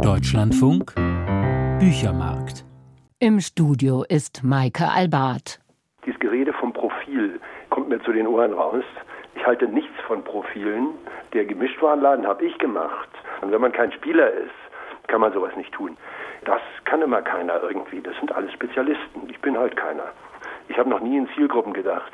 Deutschlandfunk Büchermarkt. Im Studio ist Maike Albart. Dieses Gerede vom Profil kommt mir zu den Ohren raus. Ich halte nichts von Profilen. Der Gemischtwarenladen habe ich gemacht. Und wenn man kein Spieler ist, kann man sowas nicht tun. Das kann immer keiner irgendwie. Das sind alles Spezialisten. Ich bin halt keiner. Ich habe noch nie in Zielgruppen gedacht.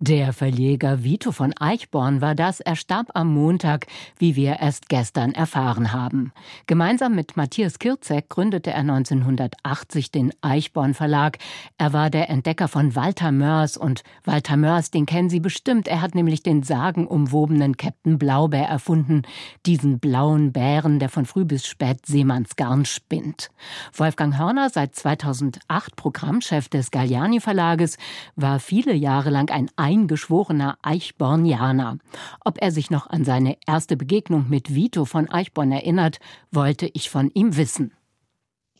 Der Verleger Vito von Eichborn war das. Er starb am Montag, wie wir erst gestern erfahren haben. Gemeinsam mit Matthias Kirzek gründete er 1980 den Eichborn Verlag. Er war der Entdecker von Walter Mörs und Walter Mörs, den kennen Sie bestimmt. Er hat nämlich den sagenumwobenen Captain Blaubeer erfunden. Diesen blauen Bären, der von früh bis spät Seemannsgarn spinnt. Wolfgang Hörner, seit 2008 Programmchef des Galliani Verlages, war viele Jahre lang ein eingeschworener Eichbornianer. Ob er sich noch an seine erste Begegnung mit Vito von Eichborn erinnert, wollte ich von ihm wissen.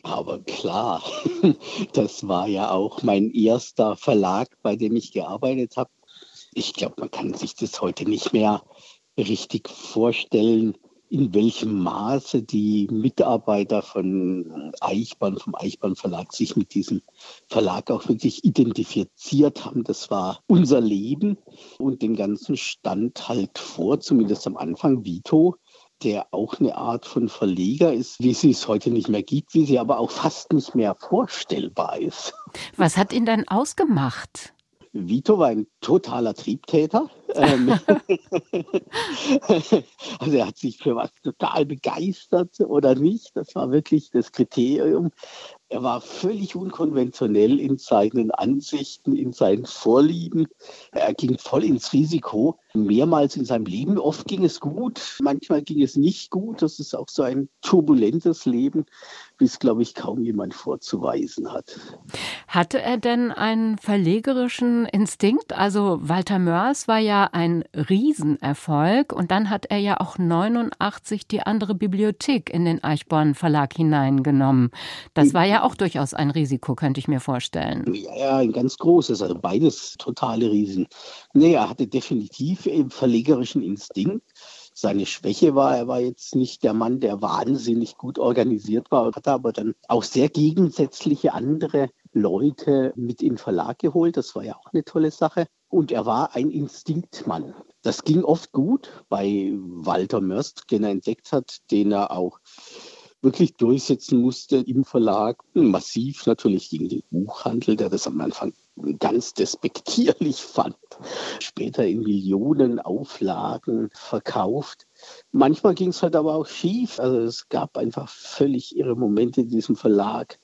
Aber klar, das war ja auch mein erster Verlag, bei dem ich gearbeitet habe. Ich glaube, man kann sich das heute nicht mehr richtig vorstellen, in welchem Maße die Mitarbeiter von Eichborn, vom Eichborn Verlag sich mit diesem Verlag auch wirklich identifiziert haben. Das war unser Leben und den ganzen stand halt vor, zumindest am Anfang Vito, der auch eine Art von Verleger ist, wie sie es heute nicht mehr gibt, wie sie aber auch fast nicht mehr vorstellbar ist. Was hat ihn dann ausgemacht? Vito war ein totaler Triebtäter. Ähm, also er hat sich für was total begeistert oder nicht. Das war wirklich das Kriterium. Er war völlig unkonventionell in seinen Ansichten, in seinen Vorlieben. Er ging voll ins Risiko. Mehrmals in seinem Leben. Oft ging es gut, manchmal ging es nicht gut. Das ist auch so ein turbulentes Leben, wie es, glaube ich, kaum jemand vorzuweisen hat. Hatte er denn einen verlegerischen Instinkt? Also Walter Mörs war ja ein Riesenerfolg und dann hat er ja auch 89 die andere Bibliothek in den Eichborn Verlag hineingenommen. Das war ja auch durchaus ein Risiko, könnte ich mir vorstellen. Ja, ein ganz großes, also beides totale Riesen. Nee, er hatte definitiv einen verlegerischen Instinkt. Seine Schwäche war, er war jetzt nicht der Mann, der wahnsinnig gut organisiert war, hatte aber dann auch sehr gegensätzliche andere Leute mit in den Verlag geholt. Das war ja auch eine tolle Sache. Und er war ein Instinktmann. Das ging oft gut bei Walter Mörst, den er entdeckt hat, den er auch wirklich durchsetzen musste im Verlag. Massiv natürlich gegen den Buchhandel, der das am Anfang ganz despektierlich fand. Später in Millionen Auflagen verkauft. Manchmal ging es halt aber auch schief. Also es gab einfach völlig irre Momente in diesem Verlag,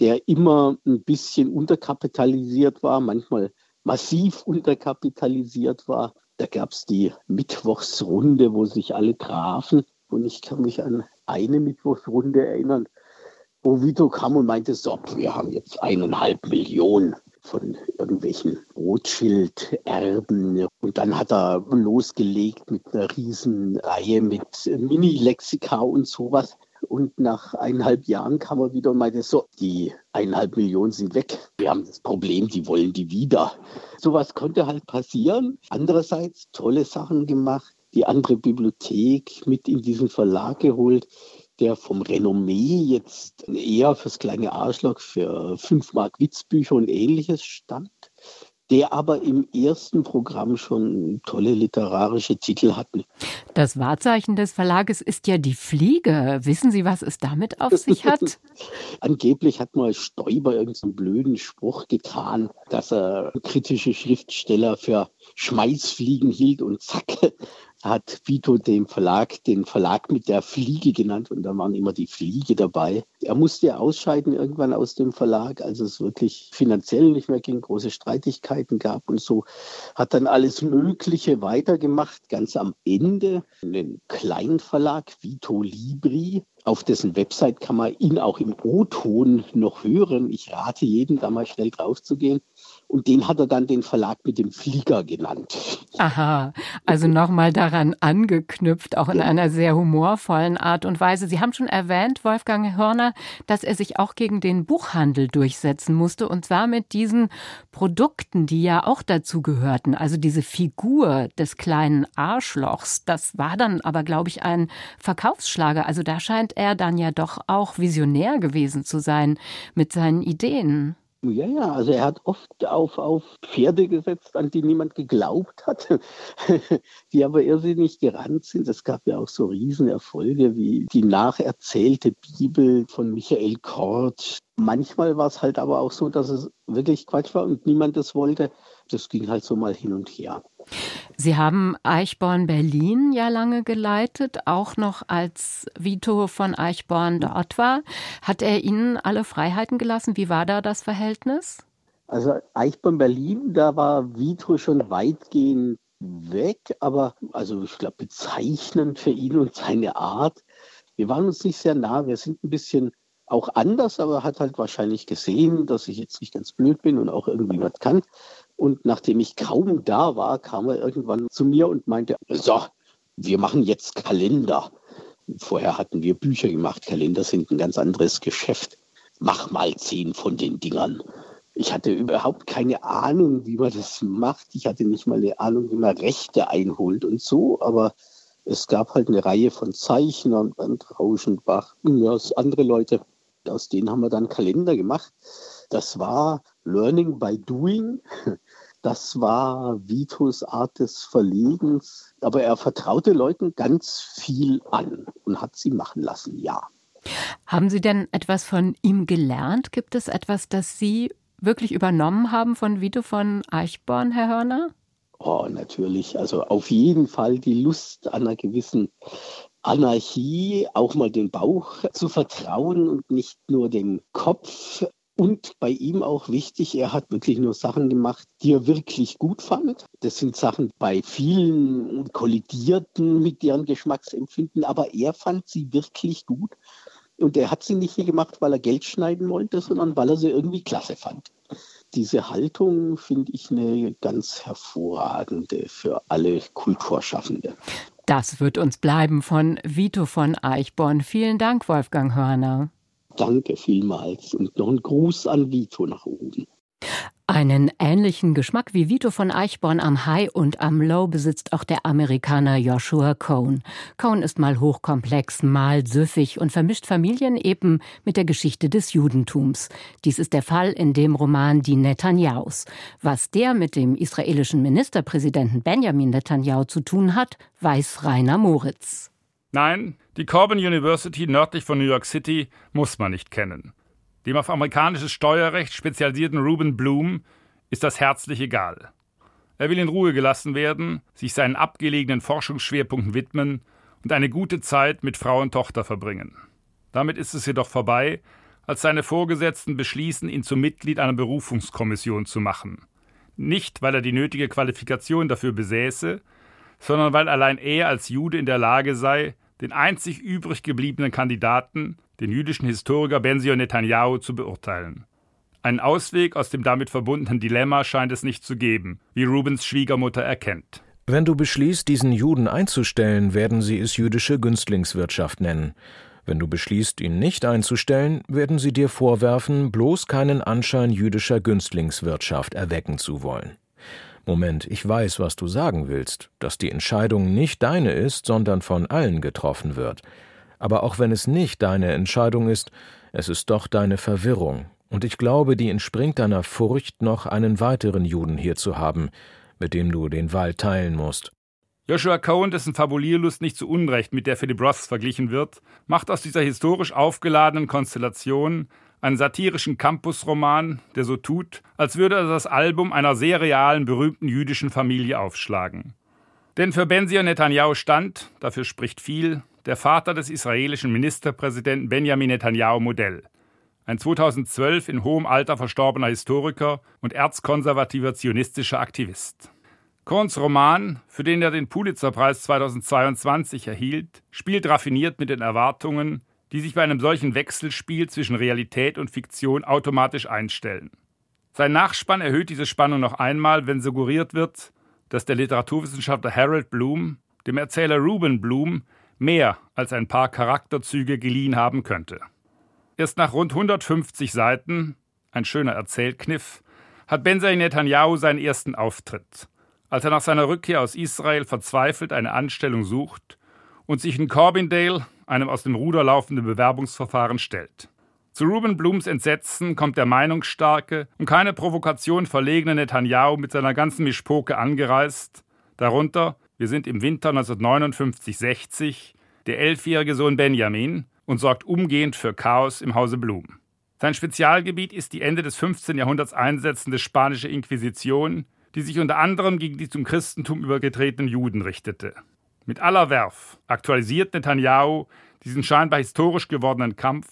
der immer ein bisschen unterkapitalisiert war, manchmal massiv unterkapitalisiert war. Da gab es die Mittwochsrunde, wo sich alle trafen. Und ich kann mich an eine Mittwochsrunde erinnern, wo Vito kam und meinte, so, wir haben jetzt eineinhalb Millionen von irgendwelchen Rothschild-Erben. Und dann hat er losgelegt mit einer riesen Reihe mit Mini-Lexika und sowas. Und nach eineinhalb Jahren kam er wieder und meinte, so, die eineinhalb Millionen sind weg. Wir haben das Problem, die wollen die wieder. Sowas konnte halt passieren. Andererseits tolle Sachen gemacht die andere Bibliothek mit in diesen Verlag geholt, der vom Renommee jetzt eher fürs kleine Arschloch für 5 Mark Witzbücher und ähnliches stand der aber im ersten Programm schon tolle literarische Titel hatten. Das Wahrzeichen des Verlages ist ja die Fliege. Wissen Sie, was es damit auf sich hat? Angeblich hat mal Stoiber irgendeinen blöden Spruch getan, dass er kritische Schriftsteller für Schmeißfliegen hielt und zack, hat Vito dem Verlag den Verlag mit der Fliege genannt und da waren immer die Fliege dabei. Er musste ausscheiden irgendwann aus dem Verlag, als es wirklich finanziell nicht mehr ging, große Streitigkeiten gab und so. Hat dann alles Mögliche weitergemacht. Ganz am Ende einen Kleinverlag, Vito Libri, auf dessen Website kann man ihn auch im O-Ton noch hören. Ich rate jedem, da mal schnell drauf zu gehen Und den hat er dann den Verlag mit dem Flieger genannt. Aha, also nochmal daran angeknüpft, auch in ja. einer sehr humorvollen Art und Weise. Sie haben schon erwähnt, Wolfgang Hörner, dass er sich auch gegen den Buchhandel durchsetzen musste und zwar mit diesen Produkten, die ja auch dazu gehörten. Also diese Figur des kleinen Arschlochs, das war dann aber, glaube ich, ein Verkaufsschlager. Also da scheint er dann ja doch auch visionär gewesen zu sein mit seinen Ideen. Ja, ja, also er hat oft auf, auf Pferde gesetzt, an die niemand geglaubt hat, die aber irrsinnig gerannt sind. Es gab ja auch so Riesenerfolge wie die nacherzählte Bibel von Michael Kort. Manchmal war es halt aber auch so, dass es wirklich Quatsch war und niemand es wollte. Das ging halt so mal hin und her. Sie haben Eichborn Berlin ja lange geleitet, auch noch als Vito von Eichborn dort war. Hat er Ihnen alle Freiheiten gelassen? Wie war da das Verhältnis? Also Eichborn Berlin, da war Vito schon weitgehend weg, aber also ich glaube bezeichnend für ihn und seine Art. Wir waren uns nicht sehr nah, wir sind ein bisschen auch anders, aber hat halt wahrscheinlich gesehen, dass ich jetzt nicht ganz blöd bin und auch irgendwie was kann. Und nachdem ich kaum da war, kam er irgendwann zu mir und meinte, so, wir machen jetzt Kalender. Vorher hatten wir Bücher gemacht. Kalender sind ein ganz anderes Geschäft. Mach mal zehn von den Dingern. Ich hatte überhaupt keine Ahnung, wie man das macht. Ich hatte nicht mal eine Ahnung, wie man Rechte einholt und so. Aber es gab halt eine Reihe von Zeichnern, Bernd Rauschenbach, andere Leute. Aus denen haben wir dann Kalender gemacht. Das war Learning by Doing. Das war Vitos Art des Verlegens. Aber er vertraute Leuten ganz viel an und hat sie machen lassen, ja. Haben Sie denn etwas von ihm gelernt? Gibt es etwas, das Sie wirklich übernommen haben von Vito von Eichborn, Herr Hörner? Oh, natürlich. Also auf jeden Fall die Lust an einer gewissen Anarchie, auch mal den Bauch zu vertrauen und nicht nur den Kopf. Und bei ihm auch wichtig, er hat wirklich nur Sachen gemacht, die er wirklich gut fand. Das sind Sachen bei vielen kollidierten mit deren Geschmacksempfinden, aber er fand sie wirklich gut. Und er hat sie nicht gemacht, weil er Geld schneiden wollte, sondern weil er sie irgendwie klasse fand. Diese Haltung finde ich eine ganz hervorragende für alle Kulturschaffende. Das wird uns bleiben von Vito von Eichborn. Vielen Dank, Wolfgang Hörner. Danke vielmals und noch ein Gruß an Vito nach oben. Einen ähnlichen Geschmack wie Vito von Eichborn am High und am Low besitzt auch der Amerikaner Joshua Cohn. Cohn ist mal hochkomplex, mal süffig und vermischt Familien eben mit der Geschichte des Judentums. Dies ist der Fall in dem Roman Die Netanyahus. Was der mit dem israelischen Ministerpräsidenten Benjamin Netanyahu zu tun hat, weiß Rainer Moritz. Nein, die Corbin University nördlich von New York City muss man nicht kennen. Dem auf amerikanisches Steuerrecht spezialisierten Ruben Bloom ist das herzlich egal. Er will in Ruhe gelassen werden, sich seinen abgelegenen Forschungsschwerpunkten widmen und eine gute Zeit mit Frau und Tochter verbringen. Damit ist es jedoch vorbei, als seine Vorgesetzten beschließen, ihn zum Mitglied einer Berufungskommission zu machen. Nicht, weil er die nötige Qualifikation dafür besäße, sondern weil allein er als Jude in der Lage sei, den einzig übrig gebliebenen Kandidaten, den jüdischen Historiker Benzion Netanyahu, zu beurteilen. Einen Ausweg aus dem damit verbundenen Dilemma scheint es nicht zu geben, wie Rubens Schwiegermutter erkennt. Wenn du beschließt, diesen Juden einzustellen, werden sie es jüdische Günstlingswirtschaft nennen. Wenn du beschließt, ihn nicht einzustellen, werden sie dir vorwerfen, bloß keinen Anschein jüdischer Günstlingswirtschaft erwecken zu wollen. Moment, ich weiß, was du sagen willst, dass die Entscheidung nicht deine ist, sondern von allen getroffen wird. Aber auch wenn es nicht deine Entscheidung ist, es ist doch deine Verwirrung, und ich glaube, die entspringt deiner Furcht, noch einen weiteren Juden hier zu haben, mit dem du den Wald teilen musst. Joshua Cohen, dessen Fabulierlust nicht zu Unrecht mit der Philip Roths verglichen wird, macht aus dieser historisch aufgeladenen Konstellation einen satirischen Campusroman, der so tut, als würde er das Album einer sehr realen, berühmten jüdischen Familie aufschlagen. Denn für Benzion Netanyahu stand, dafür spricht viel, der Vater des israelischen Ministerpräsidenten Benjamin Netanyahu Modell. Ein 2012 in hohem Alter verstorbener Historiker und erzkonservativer zionistischer Aktivist. Korns Roman, für den er den Pulitzerpreis 2022 erhielt, spielt raffiniert mit den Erwartungen, die sich bei einem solchen Wechselspiel zwischen Realität und Fiktion automatisch einstellen. Sein Nachspann erhöht diese Spannung noch einmal, wenn suggeriert wird, dass der Literaturwissenschaftler Harold Bloom dem Erzähler Ruben Bloom mehr als ein paar Charakterzüge geliehen haben könnte. Erst nach rund 150 Seiten, ein schöner Erzählkniff, hat Benjamin Netanyahu seinen ersten Auftritt, als er nach seiner Rückkehr aus Israel verzweifelt eine Anstellung sucht und sich in Corbindale, einem aus dem Ruder laufenden Bewerbungsverfahren, stellt. Zu Ruben Blums Entsetzen kommt der meinungsstarke und keine Provokation verlegene Netanyahu mit seiner ganzen Mischpoke angereist, darunter, wir sind im Winter 1959-60, der elfjährige Sohn Benjamin und sorgt umgehend für Chaos im Hause Blum. Sein Spezialgebiet ist die Ende des 15. Jahrhunderts einsetzende spanische Inquisition, die sich unter anderem gegen die zum Christentum übergetretenen Juden richtete. Mit aller Werf aktualisiert Netanyahu diesen scheinbar historisch gewordenen Kampf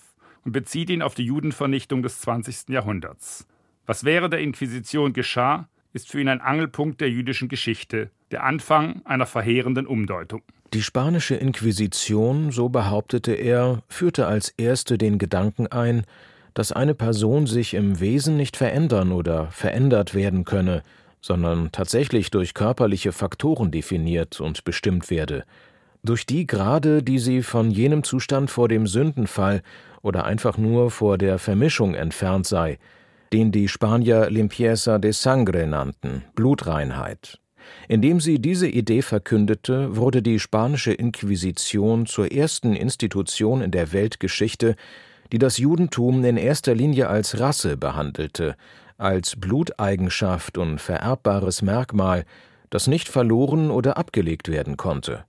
und bezieht ihn auf die Judenvernichtung des 20. Jahrhunderts. Was während der Inquisition geschah, ist für ihn ein Angelpunkt der jüdischen Geschichte, der Anfang einer verheerenden Umdeutung. Die spanische Inquisition, so behauptete er, führte als erste den Gedanken ein, dass eine Person sich im Wesen nicht verändern oder verändert werden könne, sondern tatsächlich durch körperliche Faktoren definiert und bestimmt werde, durch die Grade, die sie von jenem Zustand vor dem Sündenfall oder einfach nur vor der Vermischung entfernt sei, den die Spanier Limpieza de Sangre nannten, Blutreinheit. Indem sie diese Idee verkündete, wurde die spanische Inquisition zur ersten Institution in der Weltgeschichte, die das Judentum in erster Linie als Rasse behandelte, als Bluteigenschaft und vererbbares Merkmal, das nicht verloren oder abgelegt werden konnte.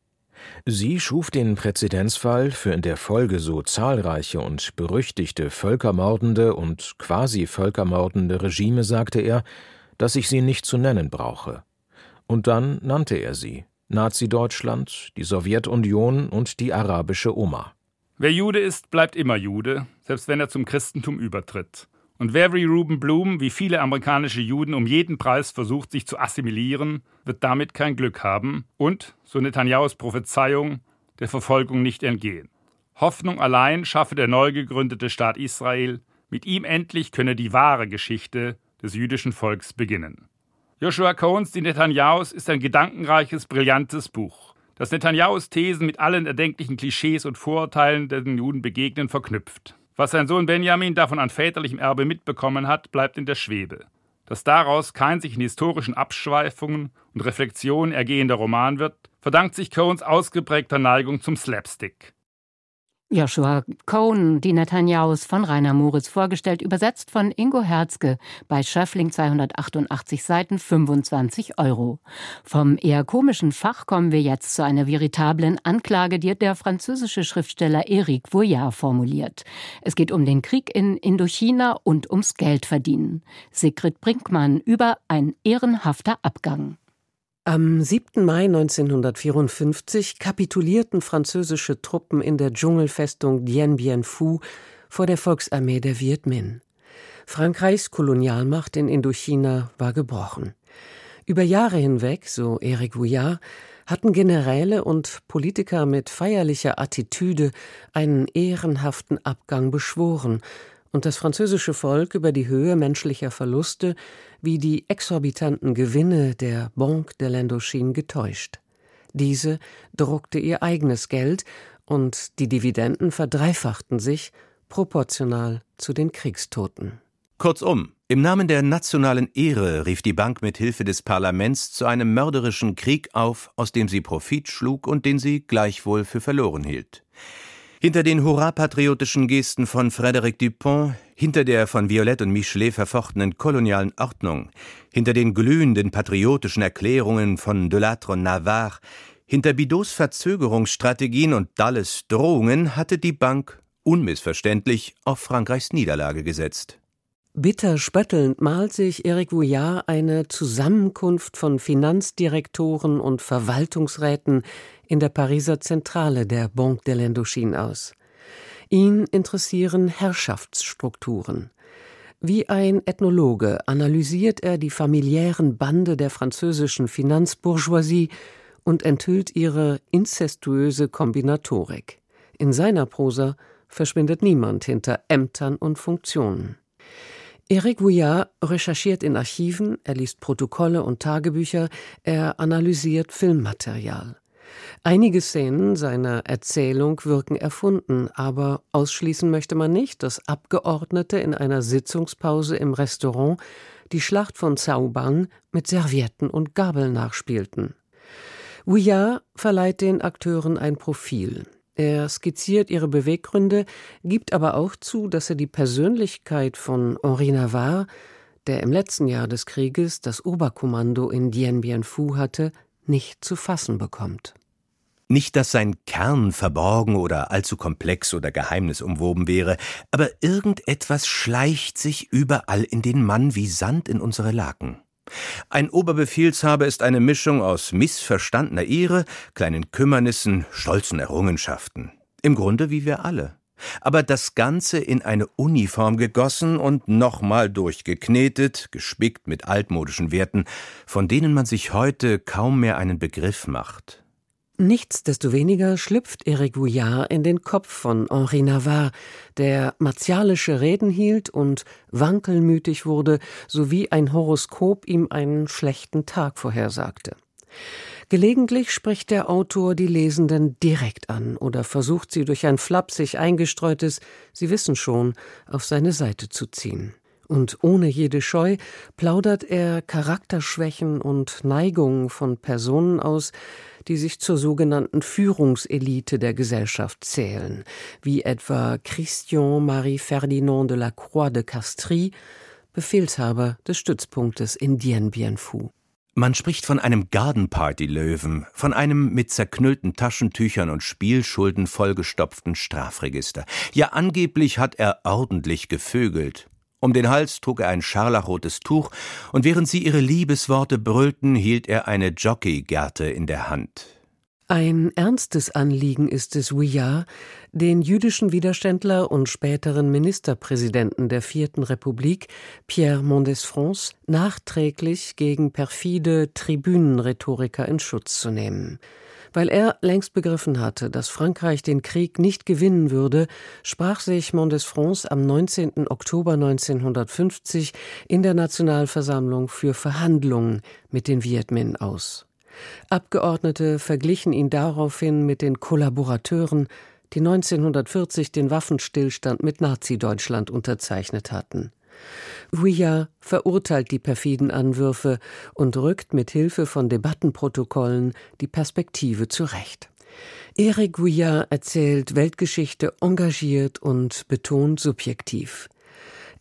Sie schuf den Präzedenzfall für in der Folge so zahlreiche und berüchtigte völkermordende und quasi völkermordende Regime, sagte er, dass ich sie nicht zu nennen brauche. Und dann nannte er sie Nazi-Deutschland, die Sowjetunion und die arabische Oma. Wer Jude ist, bleibt immer Jude, selbst wenn er zum Christentum übertritt. Und wer wie Ruben Bloom, wie viele amerikanische Juden, um jeden Preis versucht, sich zu assimilieren, wird damit kein Glück haben und, so Netanyahus Prophezeiung, der Verfolgung nicht entgehen. Hoffnung allein schaffe der neu gegründete Staat Israel, mit ihm endlich könne die wahre Geschichte des jüdischen Volks beginnen. Joshua Cohns Die Netanyahus ist ein gedankenreiches, brillantes Buch, das Netanyahus Thesen mit allen erdenklichen Klischees und Vorurteilen, der den Juden begegnen, verknüpft. Was sein Sohn Benjamin davon an väterlichem Erbe mitbekommen hat, bleibt in der Schwebe. Dass daraus kein sich in historischen Abschweifungen und Reflexionen ergehender Roman wird, verdankt sich Cohns ausgeprägter Neigung zum Slapstick. Joshua Cohn, die Netanyahus von Rainer Moritz vorgestellt, übersetzt von Ingo Herzke bei Schöffling 288 Seiten 25 Euro. Vom eher komischen Fach kommen wir jetzt zu einer veritablen Anklage, die der französische Schriftsteller Éric Voyard formuliert. Es geht um den Krieg in Indochina und ums Geldverdienen. Sigrid Brinkmann über ein ehrenhafter Abgang. Am 7. Mai 1954 kapitulierten französische Truppen in der Dschungelfestung Dien Bien Phu vor der Volksarmee der Viet Minh. Frankreichs Kolonialmacht in Indochina war gebrochen. Über Jahre hinweg, so Eric Vouillard, hatten Generäle und Politiker mit feierlicher Attitüde einen ehrenhaften Abgang beschworen und das französische Volk über die Höhe menschlicher Verluste wie die exorbitanten Gewinne der Banque de l'Indochine getäuscht. Diese druckte ihr eigenes Geld und die Dividenden verdreifachten sich proportional zu den Kriegstoten. Kurzum, im Namen der nationalen Ehre rief die Bank mit Hilfe des Parlaments zu einem mörderischen Krieg auf, aus dem sie Profit schlug und den sie gleichwohl für verloren hielt. Hinter den hurra-patriotischen Gesten von Frédéric Dupont, hinter der von Violette und Michelet verfochtenen kolonialen Ordnung, hinter den glühenden patriotischen Erklärungen von Delattre und Navarre, hinter Bidots Verzögerungsstrategien und Dalles Drohungen hatte die Bank unmissverständlich auf Frankreichs Niederlage gesetzt. Bitter spöttelnd malt sich Eric Vouillard eine Zusammenkunft von Finanzdirektoren und Verwaltungsräten in der Pariser Zentrale der Banque de l'Indochine aus. Ihn interessieren Herrschaftsstrukturen. Wie ein Ethnologe analysiert er die familiären Bande der französischen Finanzbourgeoisie und enthüllt ihre inzestuöse Kombinatorik. In seiner Prosa verschwindet niemand hinter Ämtern und Funktionen. Eric Vouillard recherchiert in Archiven, er liest Protokolle und Tagebücher, er analysiert Filmmaterial. Einige Szenen seiner Erzählung wirken erfunden, aber ausschließen möchte man nicht, dass Abgeordnete in einer Sitzungspause im Restaurant die Schlacht von Zaubang mit Servietten und Gabeln nachspielten. Vuillard verleiht den Akteuren ein Profil. Er skizziert ihre Beweggründe, gibt aber auch zu, dass er die Persönlichkeit von Henri Navarre, der im letzten Jahr des Krieges das Oberkommando in Dien Bien Phu hatte, nicht zu fassen bekommt. Nicht, dass sein Kern verborgen oder allzu komplex oder geheimnisumwoben wäre, aber irgendetwas schleicht sich überall in den Mann wie Sand in unsere Laken. Ein Oberbefehlshaber ist eine Mischung aus missverstandener Ehre, kleinen Kümmernissen, stolzen Errungenschaften. Im Grunde wie wir alle. Aber das Ganze in eine Uniform gegossen und nochmal durchgeknetet, gespickt mit altmodischen Werten, von denen man sich heute kaum mehr einen Begriff macht. Nichtsdestoweniger schlüpft Eric Gouillard in den Kopf von Henri Navarre, der martialische Reden hielt und wankelmütig wurde, sowie ein Horoskop ihm einen schlechten Tag vorhersagte. Gelegentlich spricht der Autor die Lesenden direkt an oder versucht sie durch ein flapsig eingestreutes Sie wissen schon auf seine Seite zu ziehen. Und ohne jede Scheu plaudert er Charakterschwächen und Neigungen von Personen aus, die sich zur sogenannten Führungselite der Gesellschaft zählen, wie etwa Christian Marie Ferdinand de la Croix de Castries, Befehlshaber des Stützpunktes in Dien Bien Phu. Man spricht von einem Garden Party Löwen, von einem mit zerknüllten Taschentüchern und Spielschulden vollgestopften Strafregister. Ja, angeblich hat er ordentlich gevögelt. Um den Hals trug er ein scharlachrotes Tuch, und während sie ihre Liebesworte brüllten, hielt er eine Jockeygerte in der Hand. Ein ernstes Anliegen ist es Vuillard, den jüdischen Widerständler und späteren Ministerpräsidenten der Vierten Republik, Pierre Mendès-France, nachträglich gegen perfide Tribünenrhetoriker in Schutz zu nehmen. Weil er längst begriffen hatte, dass Frankreich den Krieg nicht gewinnen würde, sprach sich Mendès-France am 19. Oktober 1950 in der Nationalversammlung für Verhandlungen mit den Viet Minh aus. Abgeordnete verglichen ihn daraufhin mit den Kollaborateuren, die 1940 den Waffenstillstand mit Nazi-Deutschland unterzeichnet hatten. Vuillard verurteilt die perfiden Anwürfe und rückt mit Hilfe von Debattenprotokollen die Perspektive zurecht. Eric Vuillard erzählt Weltgeschichte engagiert und betont subjektiv.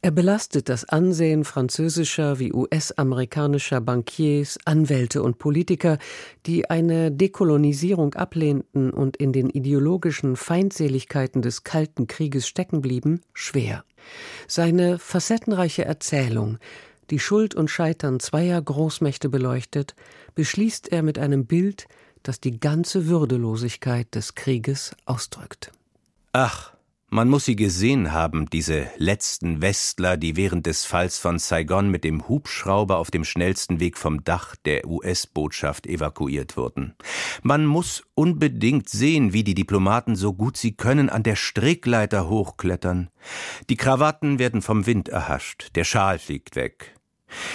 Er belastet das Ansehen französischer wie US-amerikanischer Bankiers, Anwälte und Politiker, die eine Dekolonisierung ablehnten und in den ideologischen Feindseligkeiten des Kalten Krieges stecken blieben, schwer. Seine facettenreiche Erzählung, die Schuld und Scheitern zweier Großmächte beleuchtet, beschließt er mit einem Bild, das die ganze Würdelosigkeit des Krieges ausdrückt. Ach, man muss sie gesehen haben, diese letzten Westler, die während des Falls von Saigon mit dem Hubschrauber auf dem schnellsten Weg vom Dach der US-Botschaft evakuiert wurden. Man muss unbedingt sehen, wie die Diplomaten so gut sie können an der Strickleiter hochklettern. Die Krawatten werden vom Wind erhascht, der Schal fliegt weg.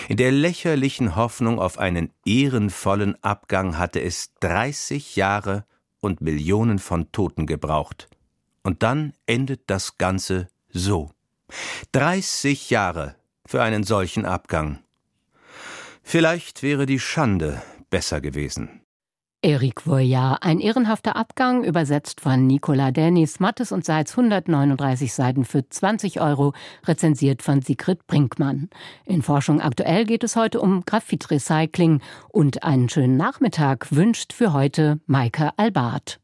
In der lächerlichen Hoffnung auf einen ehrenvollen Abgang hatte es 30 Jahre und Millionen von Toten gebraucht. Und dann endet das Ganze so. 30 Jahre für einen solchen Abgang. Vielleicht wäre die Schande besser gewesen. Eric Voyard, ein ehrenhafter Abgang, übersetzt von Nicola Dennis, Mattes und Seitz, 139 Seiten für 20 Euro, rezensiert von Sigrid Brinkmann. In Forschung aktuell geht es heute um Graphitrecycling und einen schönen Nachmittag wünscht für heute Maike Albart.